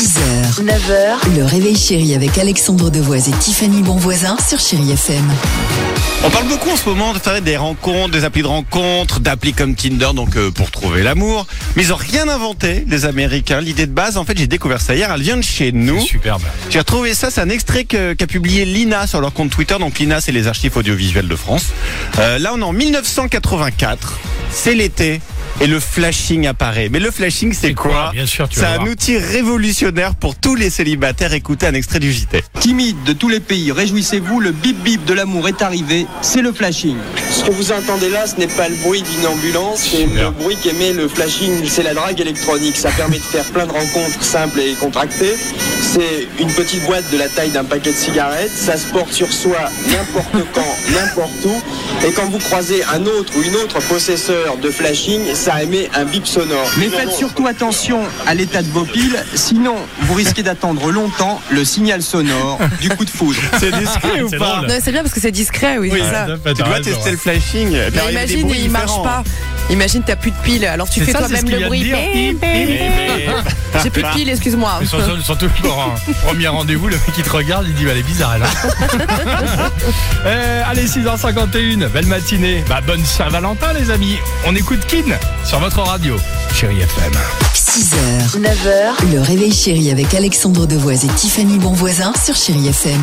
6h, 9h, le réveil chéri avec Alexandre Devoise et Tiffany Bonvoisin sur Chéri FM. On parle beaucoup en ce moment de faire des rencontres, des applis de rencontres, d'applis comme Tinder, donc euh, pour trouver l'amour. Mais ils ont rien inventé, les Américains. L'idée de base, en fait, j'ai découvert ça hier, elle vient de chez nous. Superbe. J'ai retrouvé ça, c'est un extrait que- qu'a publié Lina sur leur compte Twitter. Donc Lina, c'est les archives audiovisuelles de France. Euh, là, on est en 1984. C'est l'été. Et le flashing apparaît. Mais le flashing, c'est quoi quoi Bien sûr, tu C'est un voir. outil révolutionnaire pour tous les célibataires. Écoutez un extrait du JT. Timide de tous les pays, réjouissez-vous, le bip bip de l'amour est arrivé, c'est le flashing. Ce que vous entendez là, ce n'est pas le bruit d'une ambulance, c'est le bruit qu'émet le flashing, c'est la drague électronique. Ça permet de faire plein de rencontres simples et contractées. C'est une petite boîte de la taille d'un paquet de cigarettes. Ça se porte sur soi n'importe quand, n'importe où. Et quand vous croisez un autre ou une autre possesseur de flashing, ça émet un bip sonore. Mais faites surtout attention à l'état de vos piles, sinon vous risquez d'attendre longtemps le signal sonore du coup de foudre. C'est discret ou pas. Non, c'est bien parce que c'est discret, oui, c'est ça. Tu dois tester le flashing. Mais imagine, il marche différents. pas. Imagine, t'as plus de piles. Alors tu fais toi-même le bruit. J'ai plus de piles, excuse-moi. Surtout, pour un premier rendez-vous, le mec qui te regarde, il dit bah, elle est bizarre elle. hein. Euh, allez, 6h51, belle matinée. Bah, bonne Saint-Valentin les amis. On écoute Kin sur votre radio, chérie FM. 6h, 9h, le réveil chéri avec Alexandre Devoise et Tiffany Bonvoisin sur Chéri FM.